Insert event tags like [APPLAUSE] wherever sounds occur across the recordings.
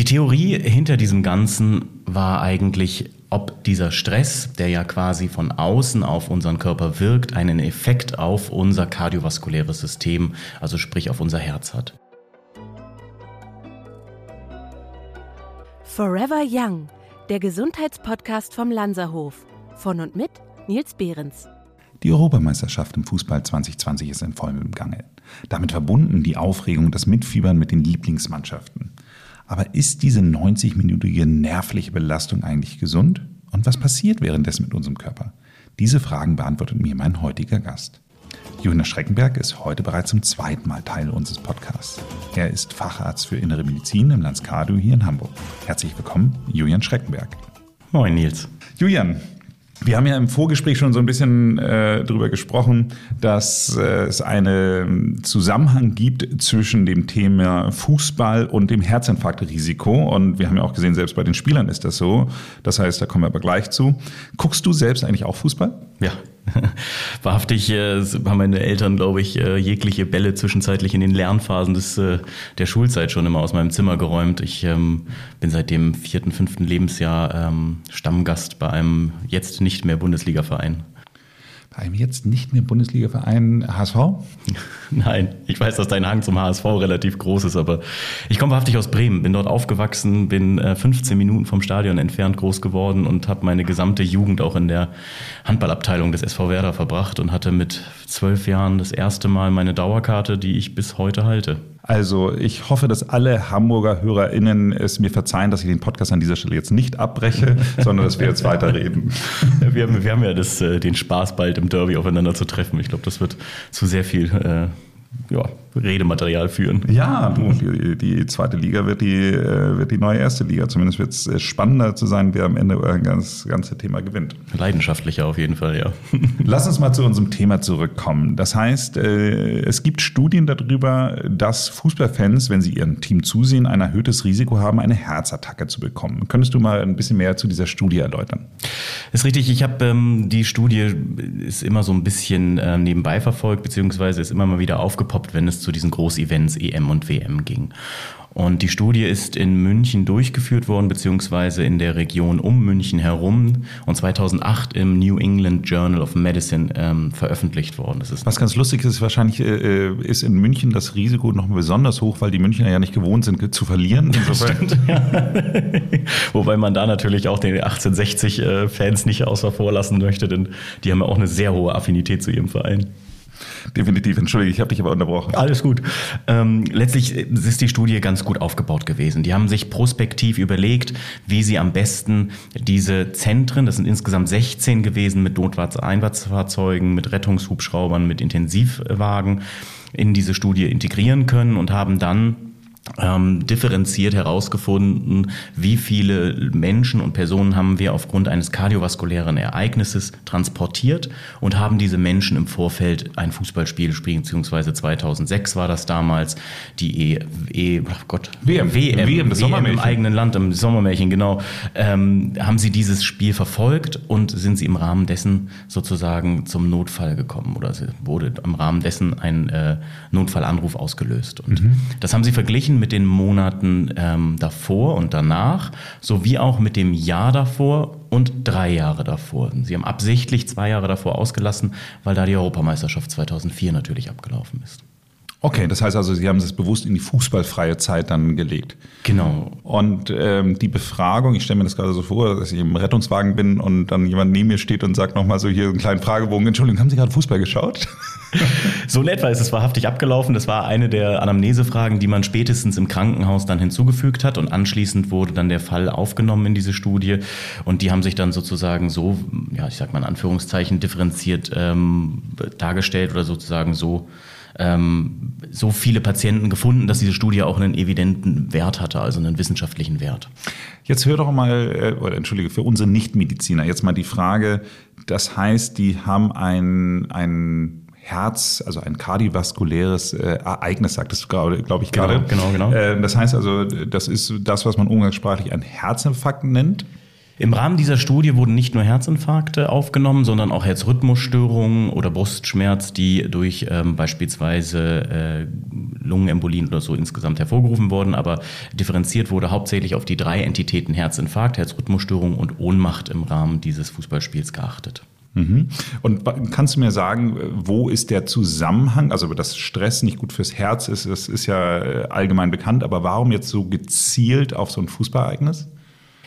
Die Theorie hinter diesem Ganzen war eigentlich, ob dieser Stress, der ja quasi von außen auf unseren Körper wirkt, einen Effekt auf unser kardiovaskuläres System, also sprich auf unser Herz hat. Forever Young, der Gesundheitspodcast vom Lanzerhof. Von und mit Nils Behrens. Die Europameisterschaft im Fußball 2020 ist in vollem Gange. Damit verbunden die Aufregung, das Mitfiebern mit den Lieblingsmannschaften. Aber ist diese 90-minütige nervliche Belastung eigentlich gesund? Und was passiert währenddessen mit unserem Körper? Diese Fragen beantwortet mir mein heutiger Gast. Jonas Schreckenberg ist heute bereits zum zweiten Mal Teil unseres Podcasts. Er ist Facharzt für Innere Medizin im Landskadu hier in Hamburg. Herzlich willkommen, Julian Schreckenberg. Moin Nils. Julian, wir haben ja im Vorgespräch schon so ein bisschen äh, darüber gesprochen, dass äh, es einen Zusammenhang gibt zwischen dem Thema Fußball und dem Herzinfarktrisiko. Und wir haben ja auch gesehen, selbst bei den Spielern ist das so. Das heißt, da kommen wir aber gleich zu. Guckst du selbst eigentlich auch Fußball? Ja, [LAUGHS] wahrhaftig äh, haben meine Eltern, glaube ich, äh, jegliche Bälle zwischenzeitlich in den Lernphasen des, äh, der Schulzeit schon immer aus meinem Zimmer geräumt. Ich ähm, bin seit dem vierten, fünften Lebensjahr ähm, Stammgast bei einem jetzt nicht mehr Bundesliga-Verein einem jetzt nicht mehr Bundesliga-Verein HSV? [LAUGHS] Nein, ich weiß, dass dein Hang zum HSV relativ groß ist, aber ich komme wahrhaftig aus Bremen, bin dort aufgewachsen, bin 15 äh, Minuten vom Stadion entfernt groß geworden und habe meine gesamte Jugend auch in der Handballabteilung des SV Werder verbracht und hatte mit zwölf Jahren das erste Mal meine Dauerkarte, die ich bis heute halte. Also ich hoffe, dass alle Hamburger HörerInnen es mir verzeihen, dass ich den Podcast an dieser Stelle jetzt nicht abbreche, [LAUGHS] sondern dass wir jetzt weiterreden. [LAUGHS] Wir haben, wir haben ja das, äh, den Spaß, bald im Derby aufeinander zu treffen. Ich glaube, das wird zu sehr viel äh, ja, Redematerial führen. Ja, die, die, zweite Liga wird die, äh, wird die neue erste Liga. Zumindest wird es äh, spannender zu sein, wer am Ende das ganze Thema gewinnt. Leidenschaftlicher auf jeden Fall, ja. [LAUGHS] Lass uns mal zu unserem Thema zurückkommen. Das heißt, äh, es gibt Studien darüber, dass Fußballfans, wenn sie ihrem Team zusehen, ein erhöhtes Risiko haben, eine Herzattacke zu bekommen. Könntest du mal ein bisschen mehr zu dieser Studie erläutern? Ist richtig. Ich habe ähm, die Studie ist immer so ein bisschen äh, nebenbei verfolgt, beziehungsweise ist immer mal wieder aufgepoppt, wenn es zu diesen Großevents EM und WM ging. Und die Studie ist in München durchgeführt worden, beziehungsweise in der Region um München herum und 2008 im New England Journal of Medicine ähm, veröffentlicht worden. Was ganz lustig ist, wahrscheinlich äh, äh ist in München das Risiko noch besonders hoch, weil die Münchner ja nicht gewohnt sind zu verlieren. [LAUGHS] Stimmt, ja. [LAUGHS] Wobei man da natürlich auch den 1860-Fans äh, nicht außer vor lassen möchte, denn die haben ja auch eine sehr hohe Affinität zu ihrem Verein. Definitiv, entschuldige, ich habe dich aber unterbrochen. Alles gut. Ähm, letztlich ist die Studie ganz gut aufgebaut gewesen. Die haben sich prospektiv überlegt, wie sie am besten diese Zentren, das sind insgesamt 16 gewesen, mit Notfahrtseinsatzfahrzeugen, mit Rettungshubschraubern, mit Intensivwagen in diese Studie integrieren können und haben dann ähm, differenziert herausgefunden, wie viele Menschen und Personen haben wir aufgrund eines kardiovaskulären Ereignisses transportiert und haben diese Menschen im Vorfeld ein Fußballspiel spielen, beziehungsweise 2006 war das damals, die e, e oh Gott, WM, WM, WM, WM im eigenen Land, im Sommermärchen, genau, ähm, haben sie dieses Spiel verfolgt und sind sie im Rahmen dessen sozusagen zum Notfall gekommen oder wurde im Rahmen dessen ein äh, Notfallanruf ausgelöst. Und mhm. das haben sie verglichen mit den Monaten ähm, davor und danach, sowie auch mit dem Jahr davor und drei Jahre davor. Sie haben absichtlich zwei Jahre davor ausgelassen, weil da die Europameisterschaft 2004 natürlich abgelaufen ist. Okay, das heißt also, Sie haben es bewusst in die fußballfreie Zeit dann gelegt. Genau. Und ähm, die Befragung, ich stelle mir das gerade so vor, dass ich im Rettungswagen bin und dann jemand neben mir steht und sagt nochmal so hier einen kleinen Fragebogen, Entschuldigung, haben Sie gerade Fußball geschaut? [LAUGHS] so in etwa ist es wahrhaftig abgelaufen. Das war eine der Anamnesefragen, die man spätestens im Krankenhaus dann hinzugefügt hat und anschließend wurde dann der Fall aufgenommen in diese Studie und die haben sich dann sozusagen so, ja, ich sag mal in Anführungszeichen, differenziert ähm, dargestellt oder sozusagen so ähm, so viele Patienten gefunden, dass diese Studie auch einen evidenten Wert hatte, also einen wissenschaftlichen Wert. Jetzt hör doch mal, äh, oder entschuldige, für unsere Nichtmediziner jetzt mal die Frage, das heißt, die haben ein, ein Herz, also ein kardiovaskuläres äh, Ereignis, sagtest du gerade, glaube ich gerade. Genau, genau, genau. Äh, das heißt also, das ist das, was man umgangssprachlich ein Herzinfarkt nennt. Im Rahmen dieser Studie wurden nicht nur Herzinfarkte aufgenommen, sondern auch Herzrhythmusstörungen oder Brustschmerz, die durch ähm, beispielsweise äh, Lungenembolien oder so insgesamt hervorgerufen wurden. Aber differenziert wurde hauptsächlich auf die drei Entitäten Herzinfarkt, Herzrhythmusstörung und Ohnmacht im Rahmen dieses Fußballspiels geachtet. Mhm. Und kannst du mir sagen, wo ist der Zusammenhang? Also, dass Stress nicht gut fürs Herz ist, das ist ja äh, allgemein bekannt, aber warum jetzt so gezielt auf so ein Fußballereignis?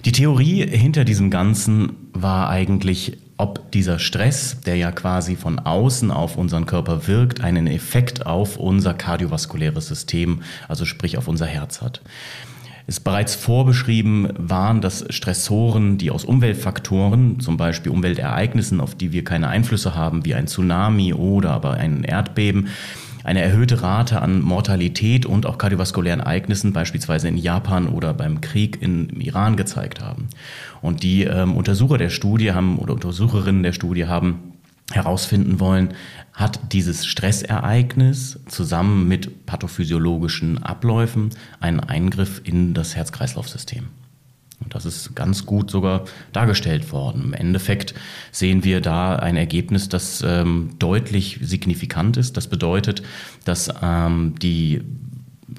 Die Theorie hinter diesem Ganzen war eigentlich, ob dieser Stress, der ja quasi von außen auf unseren Körper wirkt, einen Effekt auf unser kardiovaskuläres System, also sprich auf unser Herz hat. Es bereits vorbeschrieben waren, dass Stressoren, die aus Umweltfaktoren, zum Beispiel Umweltereignissen, auf die wir keine Einflüsse haben, wie ein Tsunami oder aber ein Erdbeben, eine erhöhte Rate an Mortalität und auch kardiovaskulären Ereignissen, beispielsweise in Japan oder beim Krieg im Iran gezeigt haben. Und die ähm, Untersucher der Studie haben oder Untersucherinnen der Studie haben herausfinden wollen, hat dieses Stressereignis zusammen mit pathophysiologischen Abläufen einen Eingriff in das Herz-Kreislauf-System. Und das ist ganz gut sogar dargestellt worden. Im Endeffekt sehen wir da ein Ergebnis, das ähm, deutlich signifikant ist. Das bedeutet, dass ähm, die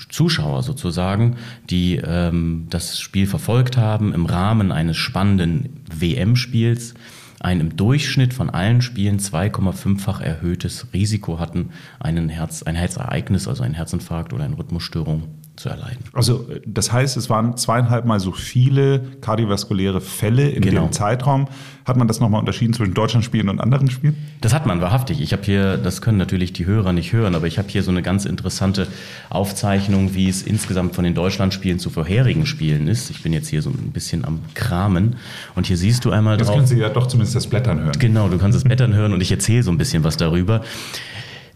Zuschauer sozusagen, die ähm, das Spiel verfolgt haben, im Rahmen eines spannenden WM-Spiels ein im Durchschnitt von allen Spielen 2,5-fach erhöhtes Risiko hatten, einen Herz, ein Herzereignis, also einen Herzinfarkt oder eine Rhythmusstörung zu erleiden. Also das heißt, es waren zweieinhalb Mal so viele kardiovaskuläre Fälle in genau. dem Zeitraum. Hat man das nochmal unterschieden zwischen Deutschlandspielen und anderen Spielen? Das hat man, wahrhaftig. Ich habe hier, das können natürlich die Hörer nicht hören, aber ich habe hier so eine ganz interessante Aufzeichnung, wie es insgesamt von den Deutschlandspielen zu vorherigen Spielen ist. Ich bin jetzt hier so ein bisschen am Kramen und hier siehst du einmal Jetzt drauf. Jetzt können Sie ja doch zumindest das Blättern hören. Genau, du kannst das Blättern hören und ich erzähle so ein bisschen was darüber.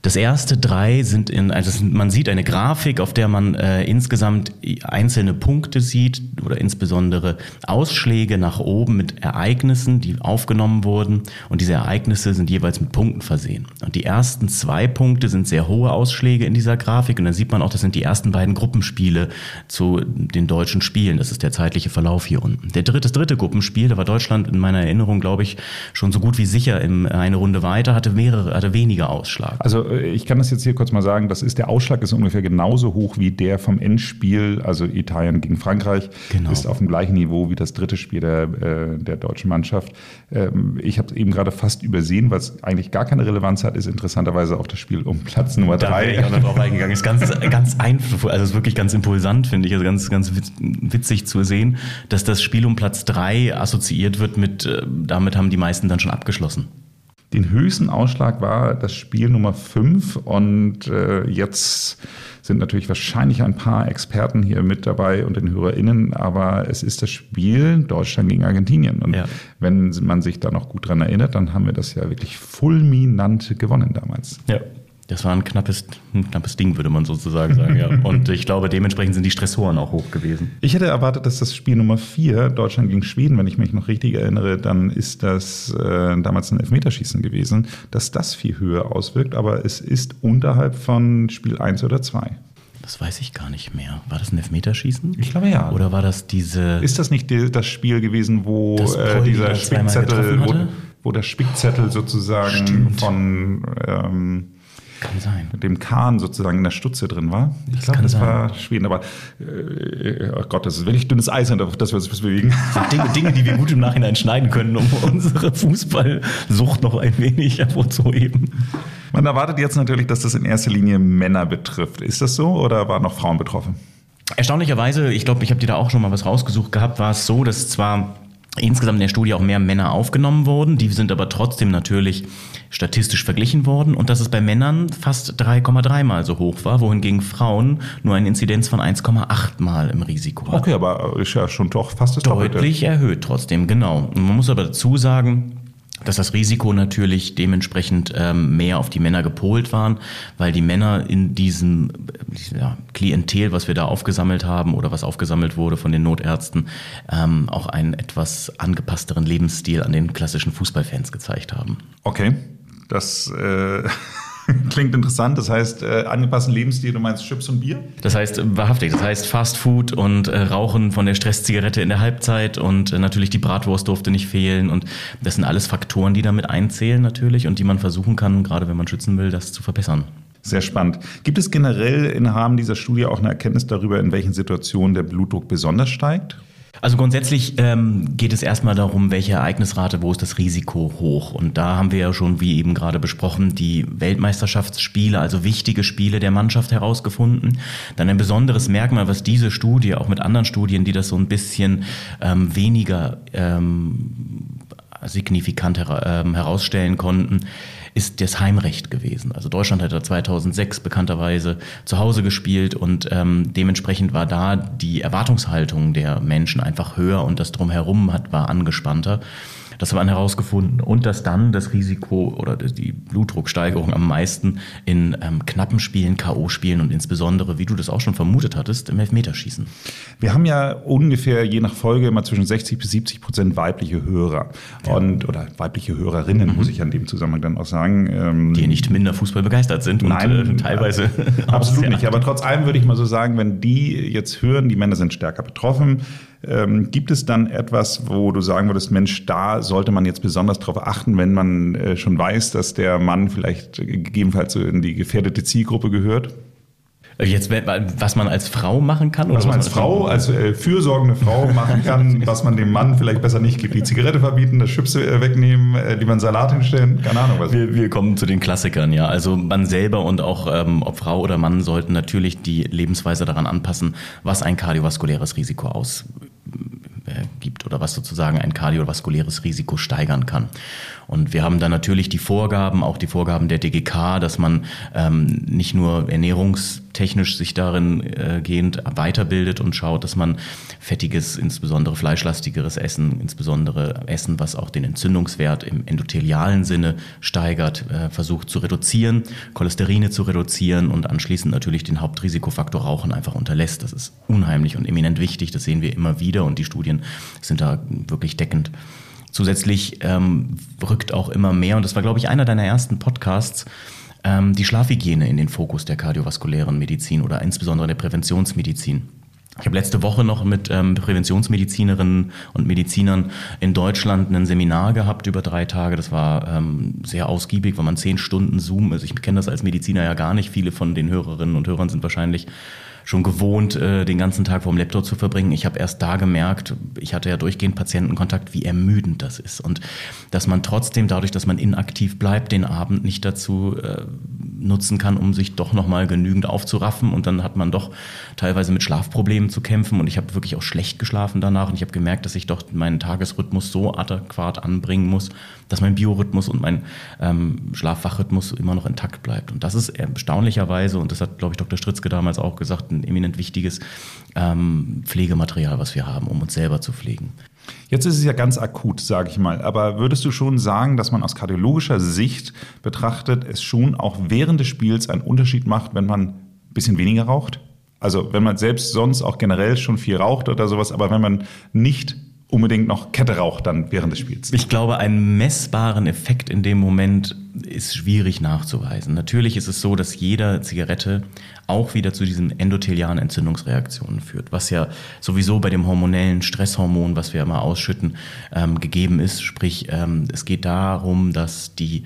Das erste drei sind in, also man sieht eine Grafik, auf der man äh, insgesamt einzelne Punkte sieht oder insbesondere Ausschläge nach oben mit Ereignissen, die aufgenommen wurden. Und diese Ereignisse sind jeweils mit Punkten versehen. Und die ersten zwei Punkte sind sehr hohe Ausschläge in dieser Grafik. Und dann sieht man auch, das sind die ersten beiden Gruppenspiele zu den deutschen Spielen. Das ist der zeitliche Verlauf hier unten. Der dritte, das dritte Gruppenspiel, da war Deutschland in meiner Erinnerung, glaube ich, schon so gut wie sicher in eine Runde weiter, hatte mehrere, hatte weniger Ausschlag. Also ich kann das jetzt hier kurz mal sagen, das ist der Ausschlag ist ungefähr genauso hoch wie der vom Endspiel, also Italien gegen Frankreich, genau. ist auf dem gleichen Niveau wie das dritte Spiel der, äh, der deutschen Mannschaft. Ähm, ich habe es eben gerade fast übersehen, weil es eigentlich gar keine Relevanz hat, ist interessanterweise auch das Spiel um Platz Nummer da drei. Da ich auch drauf eingegangen. Ist ganz, ganz einfach, also ist wirklich ganz impulsant, finde ich, also ganz, ganz witzig zu sehen, dass das Spiel um Platz drei assoziiert wird mit, äh, damit haben die meisten dann schon abgeschlossen. Den höchsten Ausschlag war das Spiel Nummer 5 und äh, jetzt sind natürlich wahrscheinlich ein paar Experten hier mit dabei und den HörerInnen, aber es ist das Spiel Deutschland gegen Argentinien. Und ja. wenn man sich da noch gut dran erinnert, dann haben wir das ja wirklich fulminant gewonnen damals. Ja, das war ein knappes, ein knappes Ding, würde man sozusagen sagen, ja. [LAUGHS] Und ich glaube, dementsprechend sind die Stressoren auch hoch gewesen. Ich hätte erwartet, dass das Spiel Nummer 4, Deutschland gegen Schweden, wenn ich mich noch richtig erinnere, dann ist das äh, damals ein Elfmeterschießen gewesen, dass das viel höher auswirkt, aber es ist unterhalb von Spiel 1 oder 2. Das weiß ich gar nicht mehr. War das ein Elfmeterschießen? Ich glaube ja. Oder war das diese. Ist das nicht die, das Spiel gewesen, wo äh, dieser Spickzettel, wo, wo, der Spickzettel sozusagen Stimmt. von ähm, kann sein. Mit dem Kahn sozusagen in der Stutze drin war. Ich glaube, das sein. war Schweden. Aber äh, oh Gott, das ist wirklich dünnes Eis, auf das wir uns bewegen. Dinge, Dinge, die wir gut im Nachhinein schneiden können, um unsere Fußballsucht noch ein wenig hervorzuheben. Man erwartet jetzt natürlich, dass das in erster Linie Männer betrifft. Ist das so oder waren noch Frauen betroffen? Erstaunlicherweise, ich glaube, ich habe dir da auch schon mal was rausgesucht gehabt, war es so, dass zwar insgesamt in der Studie auch mehr Männer aufgenommen wurden. Die sind aber trotzdem natürlich statistisch verglichen worden und dass es bei Männern fast 3,3 mal so hoch war, wohingegen Frauen nur eine Inzidenz von 1,8 mal im Risiko hatten. Okay, aber ist ja schon doch fast das Deutlich Doppelte. erhöht trotzdem, genau. Und man muss aber dazu sagen, dass das Risiko natürlich dementsprechend ähm, mehr auf die Männer gepolt waren, weil die Männer in diesem ja, Klientel, was wir da aufgesammelt haben oder was aufgesammelt wurde von den Notärzten, ähm, auch einen etwas angepassteren Lebensstil an den klassischen Fußballfans gezeigt haben. Okay, das äh, [LAUGHS] [LAUGHS] Klingt interessant. Das heißt, äh, angepassten Lebensstil, du meinst Chips und Bier? Das heißt, wahrhaftig, das heißt Fast Food und äh, Rauchen von der Stresszigarette in der Halbzeit und äh, natürlich die Bratwurst durfte nicht fehlen. Und das sind alles Faktoren, die damit einzählen natürlich und die man versuchen kann, gerade wenn man schützen will, das zu verbessern. Sehr spannend. Gibt es generell im Rahmen dieser Studie auch eine Erkenntnis darüber, in welchen Situationen der Blutdruck besonders steigt? Also grundsätzlich ähm, geht es erstmal darum, welche Ereignisrate, wo ist das Risiko hoch. Und da haben wir ja schon, wie eben gerade besprochen, die Weltmeisterschaftsspiele, also wichtige Spiele der Mannschaft herausgefunden. Dann ein besonderes Merkmal, was diese Studie, auch mit anderen Studien, die das so ein bisschen ähm, weniger ähm, signifikant her ähm, herausstellen konnten, ist das Heimrecht gewesen. Also Deutschland hat da 2006 bekannterweise zu Hause gespielt und ähm, dementsprechend war da die Erwartungshaltung der Menschen einfach höher und das drumherum hat, war angespannter. Das haben wir herausgefunden und dass dann das Risiko oder die Blutdrucksteigerung am meisten in ähm, knappen Spielen, K.O.-Spielen und insbesondere, wie du das auch schon vermutet hattest, im Elfmeterschießen. Wir haben ja ungefähr je nach Folge immer zwischen 60 bis 70 Prozent weibliche Hörer ja. und oder weibliche Hörerinnen, mhm. muss ich an dem Zusammenhang dann auch sagen. Ähm, die nicht minder Fußball begeistert sind Nein, und äh, teilweise. [LAUGHS] Absolut nicht. Aber trotz allem würde ich mal so sagen, wenn die jetzt hören, die Männer sind stärker betroffen, ähm, gibt es dann etwas, wo du sagen würdest, Mensch, da sollte man jetzt besonders darauf achten, wenn man äh, schon weiß, dass der Mann vielleicht gegebenenfalls in die gefährdete Zielgruppe gehört? Jetzt, was man als Frau machen kann? Was man als Frau, als äh, fürsorgende Frau machen kann, [LAUGHS] was man dem Mann vielleicht besser nicht gibt. Die Zigarette verbieten, das Chips äh, wegnehmen, äh, lieber einen Salat hinstellen, keine Ahnung was. Wir, wir kommen zu den Klassikern, ja. Also man selber und auch ähm, ob Frau oder Mann sollten natürlich die Lebensweise daran anpassen, was ein kardiovaskuläres Risiko aus äh, gibt oder was sozusagen ein kardiovaskuläres Risiko steigern kann. Und wir haben dann natürlich die Vorgaben, auch die Vorgaben der DGK, dass man ähm, nicht nur ernährungstechnisch sich darin äh, gehend weiterbildet und schaut, dass man fettiges, insbesondere fleischlastigeres Essen, insbesondere Essen, was auch den Entzündungswert im endothelialen Sinne steigert, äh, versucht zu reduzieren, Cholesterine zu reduzieren und anschließend natürlich den Hauptrisikofaktor Rauchen einfach unterlässt. Das ist unheimlich und eminent wichtig, das sehen wir immer wieder und die Studien sind da wirklich deckend. Zusätzlich ähm, rückt auch immer mehr, und das war, glaube ich, einer deiner ersten Podcasts, die Schlafhygiene in den Fokus der kardiovaskulären Medizin oder insbesondere der Präventionsmedizin. Ich habe letzte Woche noch mit ähm, Präventionsmedizinerinnen und Medizinern in Deutschland ein Seminar gehabt über drei Tage. Das war ähm, sehr ausgiebig, weil man zehn Stunden Zoom, also ich kenne das als Mediziner ja gar nicht. Viele von den Hörerinnen und Hörern sind wahrscheinlich schon gewohnt, äh, den ganzen Tag vor dem Laptop zu verbringen. Ich habe erst da gemerkt, ich hatte ja durchgehend Patientenkontakt, wie ermüdend das ist. Und dass man trotzdem dadurch, dass man inaktiv bleibt, den Abend nicht dazu äh, nutzen kann, um sich doch nochmal genügend aufzuraffen. Und dann hat man doch teilweise mit Schlafproblemen zu kämpfen. Und ich habe wirklich auch schlecht geschlafen danach. Und ich habe gemerkt, dass ich doch meinen Tagesrhythmus so adäquat anbringen muss, dass mein Biorhythmus und mein ähm, Schlafwachrhythmus immer noch intakt bleibt. Und das ist erstaunlicherweise, und das hat, glaube ich, Dr. Stritzke damals auch gesagt, ein eminent wichtiges ähm, Pflegematerial, was wir haben, um uns selber zu pflegen. Jetzt ist es ja ganz akut, sage ich mal. Aber würdest du schon sagen, dass man aus kardiologischer Sicht betrachtet, es schon auch während des Spiels einen Unterschied macht, wenn man ein bisschen weniger raucht? Also wenn man selbst sonst auch generell schon viel raucht oder sowas, aber wenn man nicht unbedingt noch Kette raucht dann während des Spiels. Ich glaube, einen messbaren Effekt in dem Moment ist schwierig nachzuweisen. Natürlich ist es so, dass jede Zigarette auch wieder zu diesen endothelialen Entzündungsreaktionen führt, was ja sowieso bei dem hormonellen Stresshormon, was wir immer ausschütten, ähm, gegeben ist. Sprich, ähm, es geht darum, dass die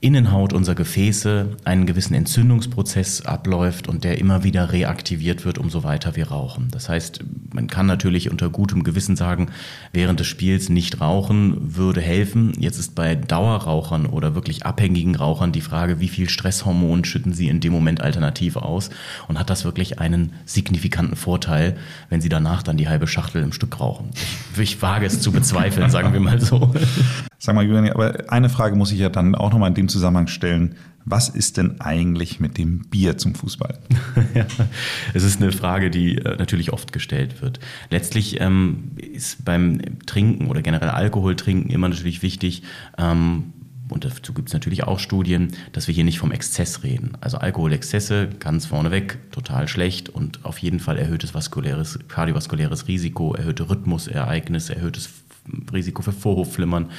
Innenhaut unserer Gefäße einen gewissen Entzündungsprozess abläuft und der immer wieder reaktiviert wird, umso weiter wir rauchen. Das heißt, man kann natürlich unter gutem Gewissen sagen, während des Spiels nicht rauchen würde helfen. Jetzt ist bei Dauerrauchern oder wirklich abhängigen Rauchern die Frage, wie viel Stresshormon schütten sie in dem Moment alternativ aus und hat das wirklich einen signifikanten Vorteil, wenn sie danach dann die halbe Schachtel im Stück rauchen. Ich, ich wage es zu bezweifeln, sagen wir mal so. Sag mal, Julian, aber eine Frage muss ich ja dann auch nochmal in dem Zusammenhang stellen. Was ist denn eigentlich mit dem Bier zum Fußball? [LAUGHS] es ist eine Frage, die äh, natürlich oft gestellt wird. Letztlich ähm, ist beim Trinken oder generell Alkoholtrinken immer natürlich wichtig, ähm, und dazu gibt es natürlich auch Studien, dass wir hier nicht vom Exzess reden. Also Alkoholexzesse, ganz vorneweg, total schlecht und auf jeden Fall erhöhtes vaskuläres, kardiovaskuläres Risiko, erhöhte Rhythmusereignisse, erhöhtes Risiko für Vorhofflimmern.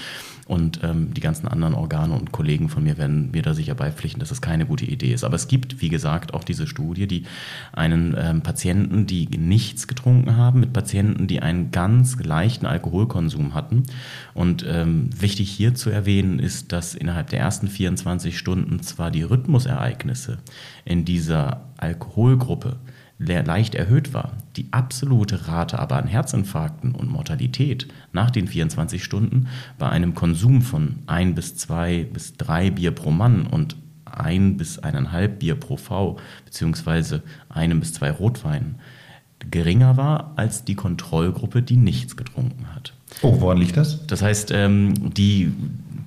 Und ähm, die ganzen anderen Organe und Kollegen von mir werden mir da sicher beipflichten, dass das keine gute Idee ist. Aber es gibt, wie gesagt, auch diese Studie, die einen ähm, Patienten, die nichts getrunken haben, mit Patienten, die einen ganz leichten Alkoholkonsum hatten. Und ähm, wichtig hier zu erwähnen ist, dass innerhalb der ersten 24 Stunden zwar die Rhythmusereignisse in dieser Alkoholgruppe leicht erhöht war, die absolute Rate aber an Herzinfarkten und Mortalität nach den 24 Stunden bei einem Konsum von ein bis zwei bis drei Bier pro Mann und ein bis eineinhalb Bier pro V beziehungsweise einem bis zwei Rotweinen geringer war als die Kontrollgruppe, die nichts getrunken hat. Oh, woran liegt das? Das heißt, ähm, die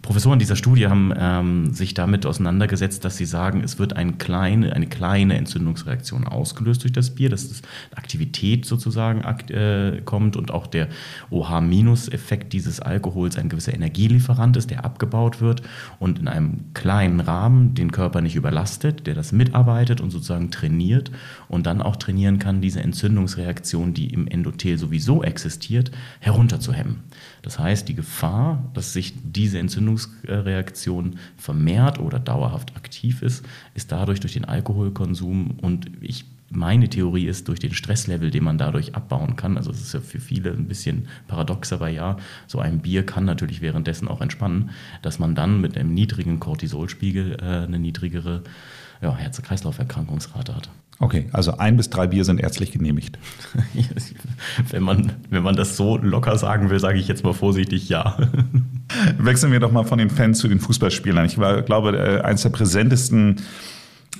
Professoren dieser Studie haben ähm, sich damit auseinandergesetzt, dass sie sagen, es wird eine kleine, eine kleine Entzündungsreaktion ausgelöst durch das Bier, dass das Aktivität sozusagen äh, kommt und auch der OH-Effekt dieses Alkohols ein gewisser Energielieferant ist, der abgebaut wird und in einem kleinen Rahmen den Körper nicht überlastet, der das mitarbeitet und sozusagen trainiert und dann auch trainieren kann, diese Entzündungsreaktion, die im Endothel sowieso existiert, herunterzuhemmen. Das heißt, die Gefahr, dass sich diese Entzündungsreaktion vermehrt oder dauerhaft aktiv ist, ist dadurch durch den Alkoholkonsum und ich meine Theorie ist, durch den Stresslevel, den man dadurch abbauen kann, also es ist ja für viele ein bisschen paradox, aber ja, so ein Bier kann natürlich währenddessen auch entspannen, dass man dann mit einem niedrigen Cortisolspiegel äh, eine niedrigere ja, Herz-Kreislauf-Erkrankungsrate hat. Okay, also ein bis drei Bier sind ärztlich genehmigt. [LAUGHS] wenn, man, wenn man das so locker sagen will, sage ich jetzt mal vorsichtig ja. [LAUGHS] Wechseln wir doch mal von den Fans zu den Fußballspielern. Ich war, glaube, äh, eines der präsentesten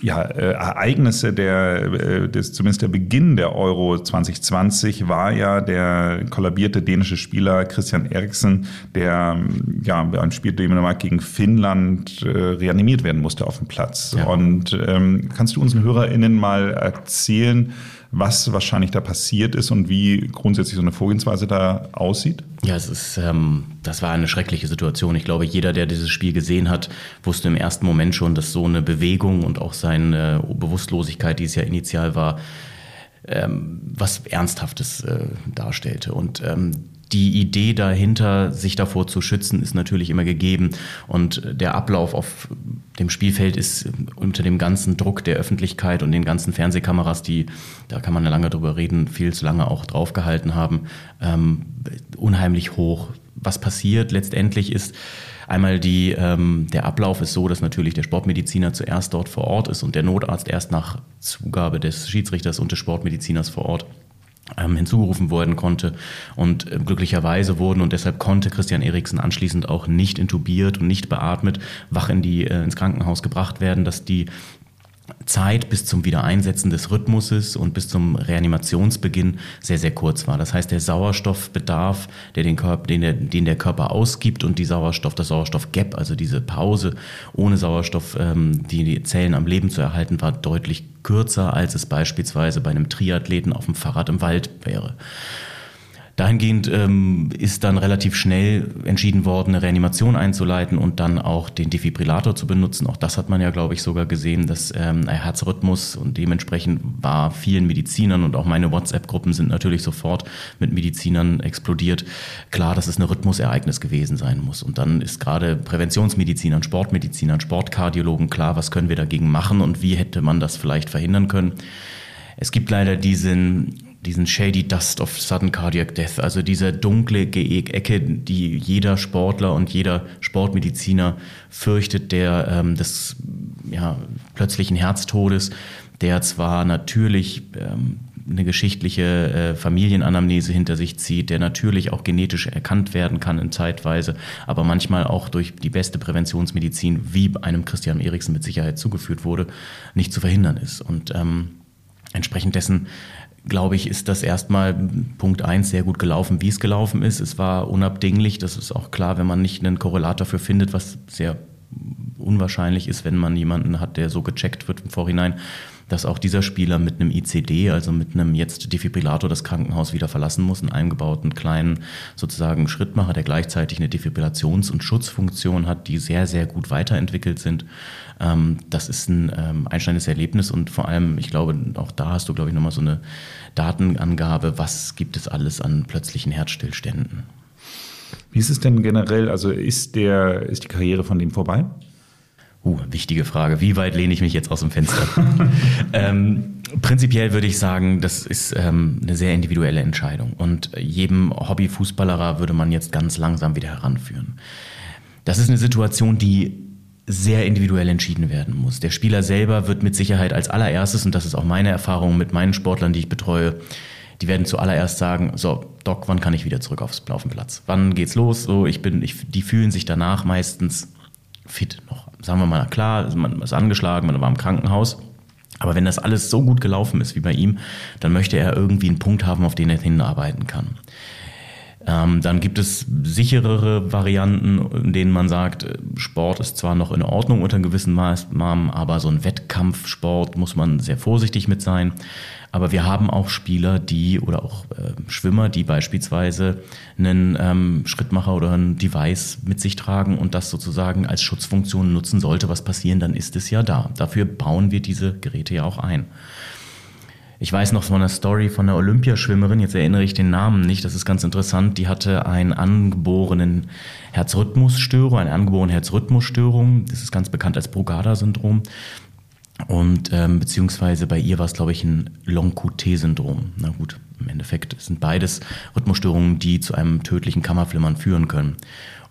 ja, äh, Ereignisse der, äh, des, zumindest der Beginn der Euro 2020 war ja der kollabierte dänische Spieler Christian Eriksen, der ja beim Spiel Dänemark gegen Finnland äh, reanimiert werden musste auf dem Platz. Ja. Und ähm, kannst du unseren HörerInnen mal erzählen, was wahrscheinlich da passiert ist und wie grundsätzlich so eine Vorgehensweise da aussieht? Ja, es ist, ähm, das war eine schreckliche Situation. Ich glaube, jeder, der dieses Spiel gesehen hat, wusste im ersten Moment schon, dass so eine Bewegung und auch seine Bewusstlosigkeit, die es ja initial war, ähm, was Ernsthaftes äh, darstellte. Und ähm, die Idee dahinter, sich davor zu schützen, ist natürlich immer gegeben. Und der Ablauf auf dem Spielfeld ist unter dem ganzen Druck der Öffentlichkeit und den ganzen Fernsehkameras, die, da kann man ja lange drüber reden, viel zu lange auch draufgehalten haben, ähm, unheimlich hoch. Was passiert letztendlich ist, Einmal die, ähm, der Ablauf ist so, dass natürlich der Sportmediziner zuerst dort vor Ort ist und der Notarzt erst nach Zugabe des Schiedsrichters und des Sportmediziners vor Ort ähm, hinzugerufen werden konnte. Und äh, glücklicherweise wurden und deshalb konnte Christian Eriksen anschließend auch nicht intubiert und nicht beatmet wach in die, äh, ins Krankenhaus gebracht werden, dass die Zeit bis zum Wiedereinsetzen des Rhythmuses und bis zum Reanimationsbeginn sehr, sehr kurz war. Das heißt, der Sauerstoffbedarf, der den, Körper, den, der, den der Körper ausgibt und die Sauerstoff, das Sauerstoffgap, also diese Pause ohne Sauerstoff, ähm, die, die Zellen am Leben zu erhalten, war deutlich kürzer, als es beispielsweise bei einem Triathleten auf dem Fahrrad im Wald wäre. Dahingehend ähm, ist dann relativ schnell entschieden worden, eine Reanimation einzuleiten und dann auch den Defibrillator zu benutzen. Auch das hat man ja, glaube ich, sogar gesehen, dass ähm, ein Herzrhythmus und dementsprechend war vielen Medizinern und auch meine WhatsApp-Gruppen sind natürlich sofort mit Medizinern explodiert. Klar, dass es ein Rhythmusereignis gewesen sein muss. Und dann ist gerade Präventionsmedizinern, Sportmedizinern, Sportkardiologen klar, was können wir dagegen machen und wie hätte man das vielleicht verhindern können. Es gibt leider diesen diesen shady dust of sudden cardiac death, also diese dunkle Ecke, die jeder Sportler und jeder Sportmediziner fürchtet, der ähm, des ja, plötzlichen Herztodes, der zwar natürlich ähm, eine geschichtliche äh, Familienanamnese hinter sich zieht, der natürlich auch genetisch erkannt werden kann in Zeitweise, aber manchmal auch durch die beste Präventionsmedizin, wie einem Christian Eriksen mit Sicherheit zugeführt wurde, nicht zu verhindern ist. Und ähm, entsprechend dessen glaube ich, ist das erstmal Punkt eins sehr gut gelaufen, wie es gelaufen ist. Es war unabdinglich, das ist auch klar, wenn man nicht einen Korrelator für findet, was sehr unwahrscheinlich ist, wenn man jemanden hat, der so gecheckt wird im Vorhinein, dass auch dieser Spieler mit einem ICD, also mit einem jetzt Defibrillator, das Krankenhaus wieder verlassen muss, einen eingebauten kleinen sozusagen Schrittmacher, der gleichzeitig eine Defibrillations- und Schutzfunktion hat, die sehr, sehr gut weiterentwickelt sind. Ähm, das ist ein ähm, einschneidendes Erlebnis und vor allem, ich glaube, auch da hast du, glaube ich, nochmal so eine Datenangabe, was gibt es alles an plötzlichen Herzstillständen. Wie ist es denn generell? Also ist der, ist die Karriere von dem vorbei? Uh, wichtige Frage. Wie weit lehne ich mich jetzt aus dem Fenster? [LAUGHS] ähm, prinzipiell würde ich sagen, das ist ähm, eine sehr individuelle Entscheidung. Und jedem Hobbyfußballerer würde man jetzt ganz langsam wieder heranführen. Das ist eine Situation, die sehr individuell entschieden werden muss. Der Spieler selber wird mit Sicherheit als allererstes, und das ist auch meine Erfahrung mit meinen Sportlern, die ich betreue, die werden zuallererst sagen, so, Doc, wann kann ich wieder zurück aufs, auf den Platz? Wann geht's los? So, ich bin, ich, die fühlen sich danach meistens fit noch. Sagen wir mal, klar, man ist angeschlagen, man war im Krankenhaus. Aber wenn das alles so gut gelaufen ist wie bei ihm, dann möchte er irgendwie einen Punkt haben, auf den er hinarbeiten kann. Ähm, dann gibt es sicherere Varianten, in denen man sagt, Sport ist zwar noch in Ordnung unter gewissen Maßnahmen, aber so ein Wettkampfsport muss man sehr vorsichtig mit sein. Aber wir haben auch Spieler, die oder auch äh, Schwimmer, die beispielsweise einen ähm, Schrittmacher oder ein Device mit sich tragen und das sozusagen als Schutzfunktion nutzen sollte, was passieren, dann ist es ja da. Dafür bauen wir diese Geräte ja auch ein. Ich weiß noch von einer Story von einer Olympiaschwimmerin, jetzt erinnere ich den Namen nicht, das ist ganz interessant, die hatte einen angeborenen Herzrhythmusstörung, eine angeborene Herzrhythmusstörung, das ist ganz bekannt als Brugada-Syndrom. Und ähm, beziehungsweise bei ihr war es, glaube ich, ein Long-QT-Syndrom. Na gut, im Endeffekt sind beides Rhythmusstörungen, die zu einem tödlichen Kammerflimmern führen können.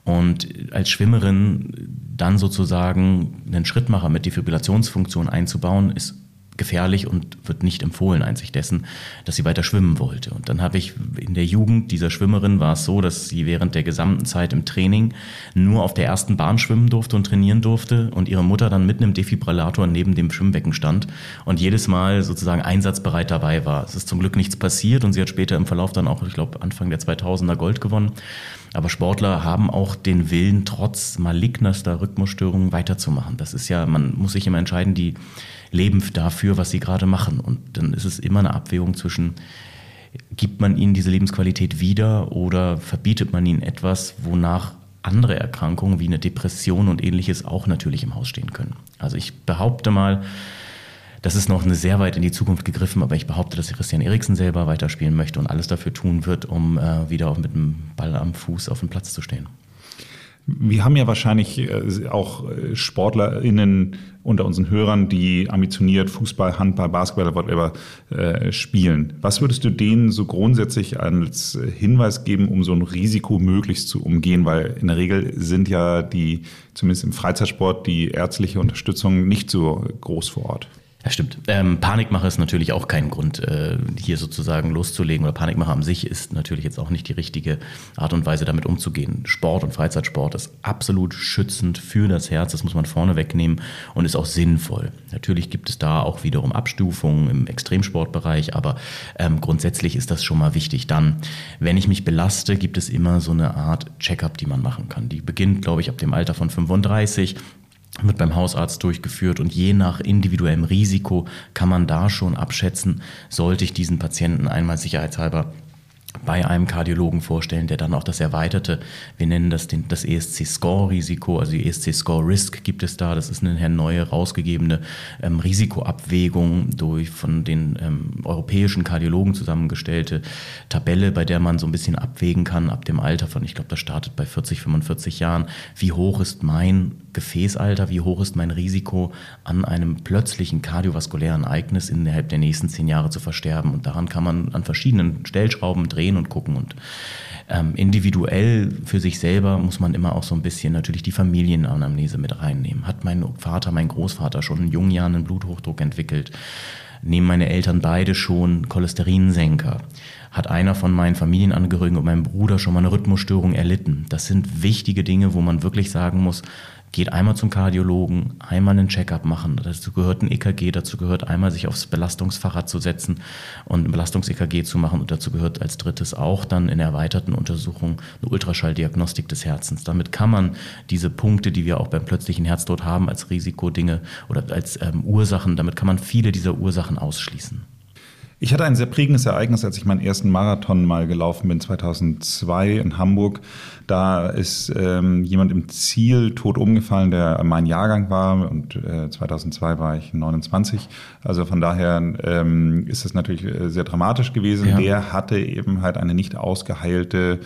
Und als Schwimmerin dann sozusagen einen Schrittmacher mit Defibrillationsfunktion einzubauen, ist gefährlich und wird nicht empfohlen, einzig dessen, dass sie weiter schwimmen wollte. Und dann habe ich in der Jugend dieser Schwimmerin war es so, dass sie während der gesamten Zeit im Training nur auf der ersten Bahn schwimmen durfte und trainieren durfte und ihre Mutter dann mit einem Defibrillator neben dem Schwimmbecken stand und jedes Mal sozusagen einsatzbereit dabei war. Es ist zum Glück nichts passiert und sie hat später im Verlauf dann auch, ich glaube, Anfang der 2000er Gold gewonnen. Aber Sportler haben auch den Willen, trotz malignerster Rhythmusstörungen weiterzumachen. Das ist ja, man muss sich immer entscheiden, die leben dafür, was sie gerade machen. Und dann ist es immer eine Abwägung zwischen, gibt man ihnen diese Lebensqualität wieder oder verbietet man ihnen etwas, wonach andere Erkrankungen wie eine Depression und ähnliches auch natürlich im Haus stehen können. Also ich behaupte mal, das ist noch eine sehr weit in die Zukunft gegriffen, aber ich behaupte, dass Christian Eriksen selber weiterspielen möchte und alles dafür tun wird, um äh, wieder mit dem Ball am Fuß auf dem Platz zu stehen. Wir haben ja wahrscheinlich äh, auch äh, SportlerInnen unter unseren Hörern, die ambitioniert Fußball, Handball, Basketball, whatever äh, spielen. Was würdest du denen so grundsätzlich als Hinweis geben, um so ein Risiko möglichst zu umgehen? Weil in der Regel sind ja die, zumindest im Freizeitsport, die ärztliche Unterstützung nicht so groß vor Ort. Ja, stimmt. Ähm, Panikmache ist natürlich auch kein Grund, äh, hier sozusagen loszulegen. Oder Panikmache an sich ist natürlich jetzt auch nicht die richtige Art und Weise, damit umzugehen. Sport und Freizeitsport ist absolut schützend für das Herz. Das muss man vorne wegnehmen und ist auch sinnvoll. Natürlich gibt es da auch wiederum Abstufungen im Extremsportbereich, aber ähm, grundsätzlich ist das schon mal wichtig. Dann, wenn ich mich belaste, gibt es immer so eine Art Checkup, die man machen kann. Die beginnt, glaube ich, ab dem Alter von 35 wird beim Hausarzt durchgeführt und je nach individuellem Risiko kann man da schon abschätzen, sollte ich diesen Patienten einmal sicherheitshalber bei einem Kardiologen vorstellen, der dann auch das erweiterte, wir nennen das den, das ESC-Score-Risiko, also die ESC-Score-Risk gibt es da. Das ist eine neue rausgegebene ähm, Risikoabwägung durch von den ähm, europäischen Kardiologen zusammengestellte Tabelle, bei der man so ein bisschen abwägen kann ab dem Alter von, ich glaube, das startet bei 40, 45 Jahren, wie hoch ist mein Gefäßalter, wie hoch ist mein Risiko, an einem plötzlichen kardiovaskulären Ereignis innerhalb der nächsten zehn Jahre zu versterben. Und daran kann man an verschiedenen Stellschrauben drehen und gucken. Und ähm, individuell für sich selber muss man immer auch so ein bisschen natürlich die Familienanamnese mit reinnehmen. Hat mein Vater, mein Großvater schon in jungen Jahren einen Bluthochdruck entwickelt? Nehmen meine Eltern beide schon Cholesterinsenker? Hat einer von meinen Familienangehörigen und meinem Bruder schon mal eine Rhythmusstörung erlitten? Das sind wichtige Dinge, wo man wirklich sagen muss, geht einmal zum Kardiologen, einmal einen Checkup machen. Dazu gehört ein EKG, dazu gehört einmal sich aufs Belastungsfahrrad zu setzen und ein Belastungs-EKG zu machen. Und dazu gehört als drittes auch dann in erweiterten Untersuchungen eine Ultraschalldiagnostik des Herzens. Damit kann man diese Punkte, die wir auch beim plötzlichen Herztod haben, als Risikodinge oder als ähm, Ursachen, damit kann man viele dieser Ursachen ausschließen. Ich hatte ein sehr prägendes Ereignis, als ich meinen ersten Marathon mal gelaufen bin, 2002 in Hamburg. Da ist ähm, jemand im Ziel tot umgefallen, der mein Jahrgang war und äh, 2002 war ich 29. Also von daher ähm, ist es natürlich äh, sehr dramatisch gewesen. Ja. Der hatte eben halt eine nicht ausgeheilte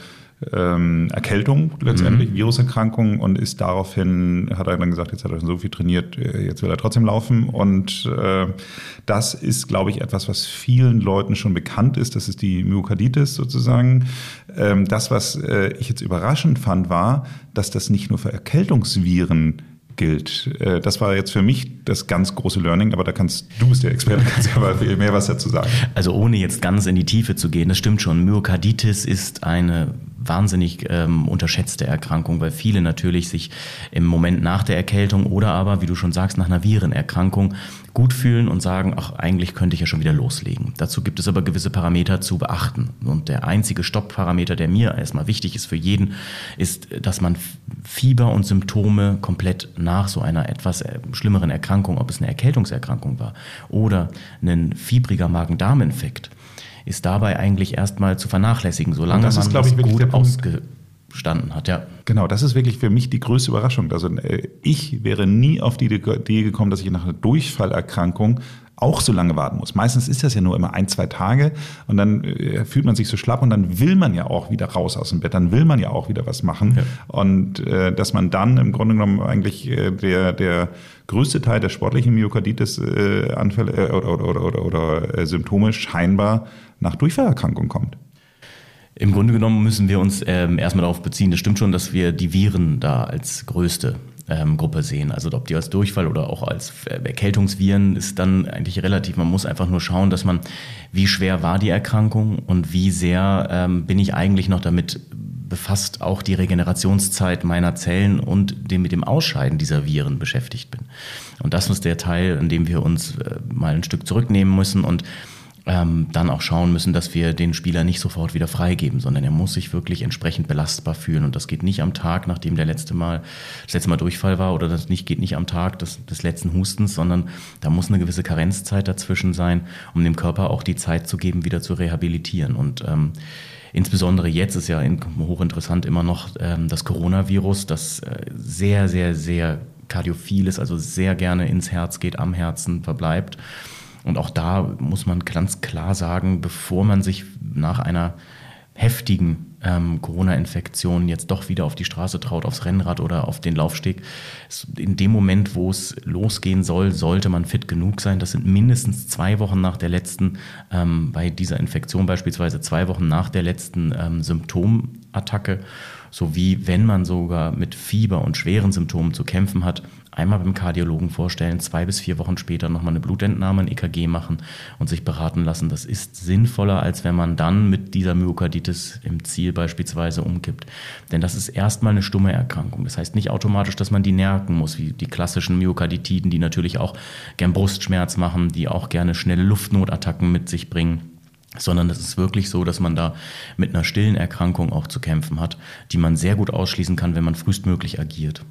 ähm, Erkältung letztendlich, mhm. Viruserkrankung und ist daraufhin, hat er dann gesagt, jetzt hat er schon so viel trainiert, äh, jetzt will er trotzdem laufen. Und äh, das ist, glaube ich, etwas, was vielen Leuten schon bekannt ist. Das ist die Myokarditis sozusagen. Ähm, das, was äh, ich jetzt überraschend fand, war, dass das nicht nur für Erkältungsviren gilt. Äh, das war jetzt für mich das ganz große Learning, aber da kannst du bist der Experte, [LAUGHS] kannst ja aber mehr was dazu sagen. Also ohne jetzt ganz in die Tiefe zu gehen, das stimmt schon. Myokarditis ist eine wahnsinnig ähm, unterschätzte Erkrankung, weil viele natürlich sich im Moment nach der Erkältung oder aber, wie du schon sagst, nach einer Virenerkrankung gut fühlen und sagen, ach, eigentlich könnte ich ja schon wieder loslegen. Dazu gibt es aber gewisse Parameter zu beachten. Und der einzige Stoppparameter, der mir erstmal wichtig ist für jeden, ist, dass man Fieber und Symptome komplett nach so einer etwas äh, schlimmeren Erkrankung, ob es eine Erkältungserkrankung war oder ein fiebriger Magen-Darm-Infekt, ist dabei eigentlich erstmal zu vernachlässigen, solange das man ist, das gut ausgestanden hat. Ja. Genau, das ist wirklich für mich die größte Überraschung. Also äh, ich wäre nie auf die Idee gekommen, dass ich nach einer Durchfallerkrankung auch so lange warten muss. Meistens ist das ja nur immer ein, zwei Tage und dann äh, fühlt man sich so schlapp und dann will man ja auch wieder raus aus dem Bett, dann will man ja auch wieder was machen. Ja. Und äh, dass man dann im Grunde genommen eigentlich äh, der, der größte Teil der sportlichen Myokarditis-Anfälle äh, oder, oder, oder, oder, oder äh, Symptome scheinbar nach Durchfallerkrankung kommt. Im Grunde genommen müssen wir uns ähm, erstmal darauf beziehen, das stimmt schon, dass wir die Viren da als größte ähm, Gruppe sehen. Also ob die als Durchfall oder auch als Erkältungsviren ist dann eigentlich relativ. Man muss einfach nur schauen, dass man, wie schwer war die Erkrankung und wie sehr ähm, bin ich eigentlich noch damit befasst, auch die Regenerationszeit meiner Zellen und dem, mit dem Ausscheiden dieser Viren beschäftigt bin. Und das ist der Teil, in dem wir uns äh, mal ein Stück zurücknehmen müssen und ähm, dann auch schauen müssen, dass wir den Spieler nicht sofort wieder freigeben, sondern er muss sich wirklich entsprechend belastbar fühlen. Und das geht nicht am Tag, nachdem der letzte Mal, das letzte Mal Durchfall war, oder das nicht, geht nicht am Tag des, des letzten Hustens, sondern da muss eine gewisse Karenzzeit dazwischen sein, um dem Körper auch die Zeit zu geben, wieder zu rehabilitieren. Und ähm, Insbesondere jetzt ist ja hochinteressant immer noch ähm, das Coronavirus, das äh, sehr, sehr, sehr kardiophil ist, also sehr gerne ins Herz geht, am Herzen verbleibt. Und auch da muss man ganz klar sagen, bevor man sich nach einer heftigen ähm, Corona-Infektion jetzt doch wieder auf die Straße traut, aufs Rennrad oder auf den Laufsteg. In dem Moment, wo es losgehen soll, sollte man fit genug sein. Das sind mindestens zwei Wochen nach der letzten, ähm, bei dieser Infektion beispielsweise zwei Wochen nach der letzten ähm, Symptomattacke, sowie wenn man sogar mit Fieber und schweren Symptomen zu kämpfen hat, einmal beim Kardiologen vorstellen, zwei bis vier Wochen später nochmal eine Blutentnahme, ein EKG machen und sich beraten lassen. Das ist sinnvoller, als wenn man dann mit dieser Myokarditis im Ziel beispielsweise umkippt. Denn das ist erstmal eine stumme Erkrankung. Das heißt nicht automatisch, dass man die nerken muss, wie die klassischen Myokarditiden, die natürlich auch gern Brustschmerz machen, die auch gerne schnelle Luftnotattacken mit sich bringen sondern es ist wirklich so, dass man da mit einer stillen Erkrankung auch zu kämpfen hat, die man sehr gut ausschließen kann, wenn man frühestmöglich agiert.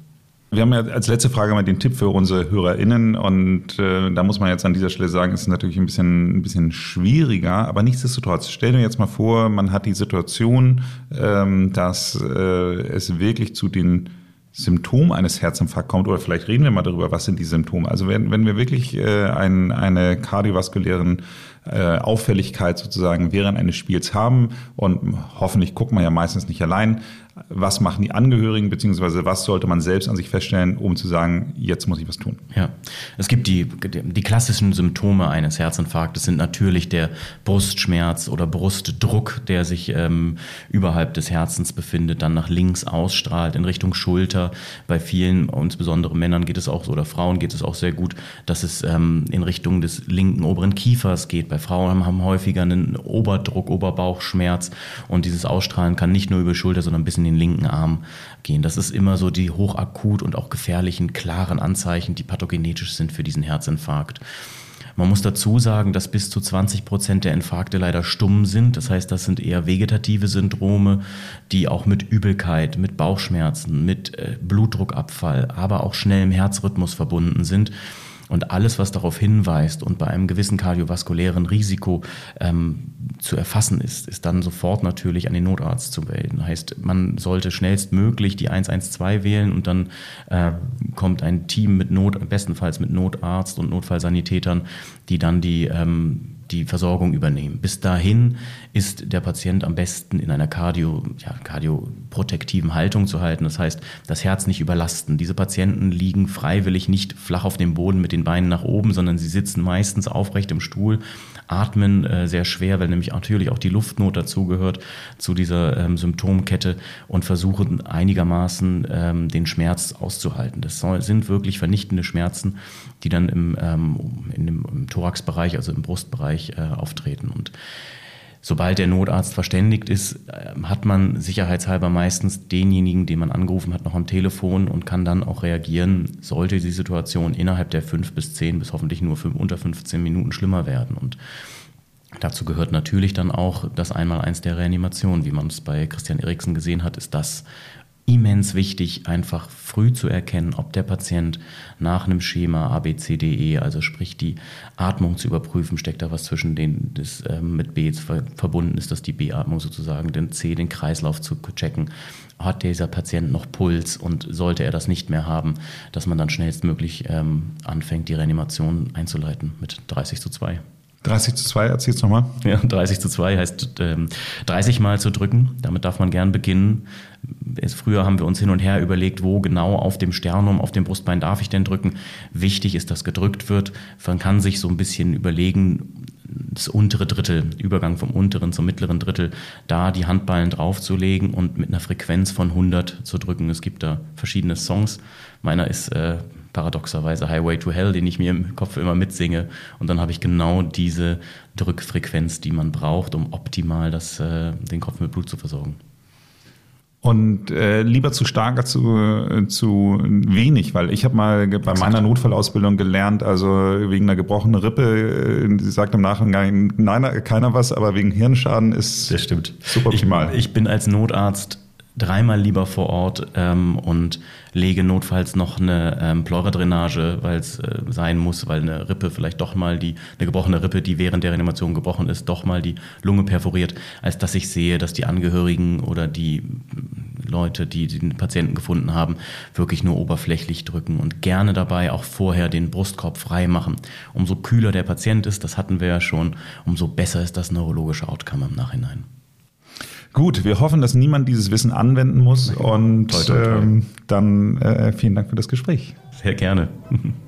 Wir haben ja als letzte Frage mal den Tipp für unsere HörerInnen und äh, da muss man jetzt an dieser Stelle sagen, ist natürlich ein bisschen, ein bisschen schwieriger, aber nichtsdestotrotz, stell dir jetzt mal vor, man hat die Situation, ähm, dass äh, es wirklich zu den Symptomen eines Herzinfarkts kommt, oder vielleicht reden wir mal darüber, was sind die Symptome. Also wenn, wenn wir wirklich äh, ein, eine kardiovaskulären äh, Auffälligkeit sozusagen während eines Spiels haben und hoffentlich guckt man ja meistens nicht allein, was machen die Angehörigen, beziehungsweise was sollte man selbst an sich feststellen, um zu sagen, jetzt muss ich was tun? Ja, es gibt die, die klassischen Symptome eines Herzinfarktes sind natürlich der Brustschmerz oder Brustdruck, der sich ähm, überhalb des Herzens befindet, dann nach links ausstrahlt in Richtung Schulter. Bei vielen, insbesondere Männern geht es auch, oder Frauen geht es auch sehr gut, dass es ähm, in Richtung des linken oberen Kiefers geht. Bei Frauen haben häufiger einen Oberdruck, Oberbauchschmerz und dieses Ausstrahlen kann nicht nur über Schulter, sondern ein bisschen den linken Arm gehen. Das ist immer so die hochakut und auch gefährlichen, klaren Anzeichen, die pathogenetisch sind für diesen Herzinfarkt. Man muss dazu sagen, dass bis zu 20 Prozent der Infarkte leider stumm sind. Das heißt, das sind eher vegetative Syndrome, die auch mit Übelkeit, mit Bauchschmerzen, mit äh, Blutdruckabfall, aber auch schnellem Herzrhythmus verbunden sind. Und alles, was darauf hinweist und bei einem gewissen kardiovaskulären Risiko ähm, zu erfassen ist, ist dann sofort natürlich an den Notarzt zu melden. Heißt, man sollte schnellstmöglich die 112 wählen und dann äh, kommt ein Team mit Not, bestenfalls mit Notarzt und Notfallsanitätern, die dann die ähm, die Versorgung übernehmen. Bis dahin ist der Patient am besten in einer Cardio, ja, kardioprotektiven Haltung zu halten. Das heißt, das Herz nicht überlasten. Diese Patienten liegen freiwillig nicht flach auf dem Boden mit den Beinen nach oben, sondern sie sitzen meistens aufrecht im Stuhl, atmen äh, sehr schwer, weil nämlich natürlich auch die Luftnot dazugehört zu dieser ähm, Symptomkette und versuchen einigermaßen ähm, den Schmerz auszuhalten. Das sind wirklich vernichtende Schmerzen, die dann im, ähm, in dem, im Thoraxbereich, also im Brustbereich äh, auftreten. Und sobald der Notarzt verständigt ist, ähm, hat man sicherheitshalber meistens denjenigen, den man angerufen hat, noch am Telefon und kann dann auch reagieren, sollte die Situation innerhalb der fünf bis zehn bis hoffentlich nur fünf, unter 15 Minuten schlimmer werden. Und dazu gehört natürlich dann auch das Einmaleins der Reanimation. Wie man es bei Christian Eriksen gesehen hat, ist das immens wichtig, einfach früh zu erkennen, ob der Patient nach einem Schema ABCDE, also sprich die Atmung zu überprüfen, steckt da was zwischen den, das äh, mit B verbunden ist, dass die B-Atmung sozusagen, den C, den Kreislauf zu checken. Hat dieser Patient noch Puls und sollte er das nicht mehr haben, dass man dann schnellstmöglich ähm, anfängt, die Reanimation einzuleiten mit 30 zu 2. 30 zu 2, erzähl's nochmal. Ja, 30 zu 2 heißt ähm, 30 Mal zu drücken. Damit darf man gern beginnen. Früher haben wir uns hin und her überlegt, wo genau auf dem Sternum, auf dem Brustbein darf ich denn drücken. Wichtig ist, dass gedrückt wird. Man kann sich so ein bisschen überlegen, das untere Drittel, Übergang vom unteren zum mittleren Drittel, da die Handballen draufzulegen und mit einer Frequenz von 100 zu drücken. Es gibt da verschiedene Songs. Meiner ist äh, paradoxerweise Highway to Hell, den ich mir im Kopf immer mitsinge. Und dann habe ich genau diese Drückfrequenz, die man braucht, um optimal das, äh, den Kopf mit Blut zu versorgen. Und äh, lieber zu stark als zu, äh, zu wenig, weil ich habe mal bei Exakt. meiner Notfallausbildung gelernt, also wegen einer gebrochenen Rippe, äh, sie sagt im Nachhinein nein, keiner was, aber wegen Hirnschaden ist das stimmt. super optimal. Ich, ich bin als Notarzt dreimal lieber vor Ort ähm, und lege notfalls noch eine ähm, Pleuradrainage, weil es äh, sein muss, weil eine Rippe vielleicht doch mal die, eine gebrochene Rippe, die während der Reanimation gebrochen ist, doch mal die Lunge perforiert, als dass ich sehe, dass die Angehörigen oder die Leute, die den Patienten gefunden haben, wirklich nur oberflächlich drücken und gerne dabei auch vorher den Brustkorb frei machen. Umso kühler der Patient ist, das hatten wir ja schon, umso besser ist das neurologische Outcome im Nachhinein. Gut, wir hoffen, dass niemand dieses Wissen anwenden muss. Und toi, toi, toi. Ähm, dann äh, vielen Dank für das Gespräch. Sehr gerne. [LAUGHS]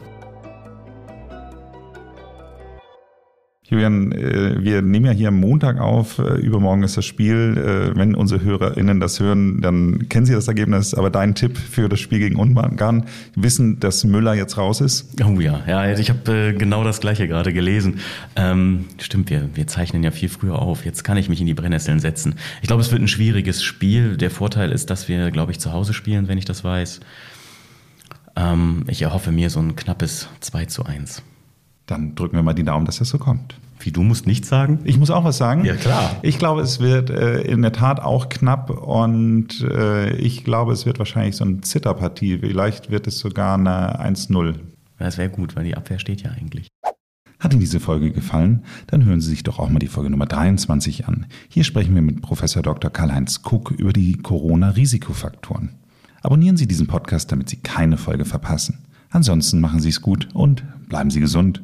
Julian, äh, wir nehmen ja hier am Montag auf. Äh, übermorgen ist das Spiel. Äh, wenn unsere HörerInnen das hören, dann kennen sie das Ergebnis. Aber dein Tipp für das Spiel gegen Ungarn, wissen, dass Müller jetzt raus ist? Oh ja, ja, ich habe genau das Gleiche gerade gelesen. Ähm, stimmt, wir, wir zeichnen ja viel früher auf. Jetzt kann ich mich in die Brennnesseln setzen. Ich glaube, es wird ein schwieriges Spiel. Der Vorteil ist, dass wir, glaube ich, zu Hause spielen, wenn ich das weiß. Ähm, ich erhoffe mir so ein knappes 2 zu 1. Dann drücken wir mal die Daumen, dass das so kommt. Wie, du musst nichts sagen? Ich muss auch was sagen. Ja, klar. Ich glaube, es wird äh, in der Tat auch knapp und äh, ich glaube, es wird wahrscheinlich so eine Zitterpartie. Vielleicht wird es sogar eine 1-0. Das wäre gut, weil die Abwehr steht ja eigentlich. Hat Ihnen diese Folge gefallen? Dann hören Sie sich doch auch mal die Folge Nummer 23 an. Hier sprechen wir mit Professor Dr. Karl-Heinz Kuck über die Corona-Risikofaktoren. Abonnieren Sie diesen Podcast, damit Sie keine Folge verpassen. Ansonsten machen Sie es gut und bleiben Sie gesund.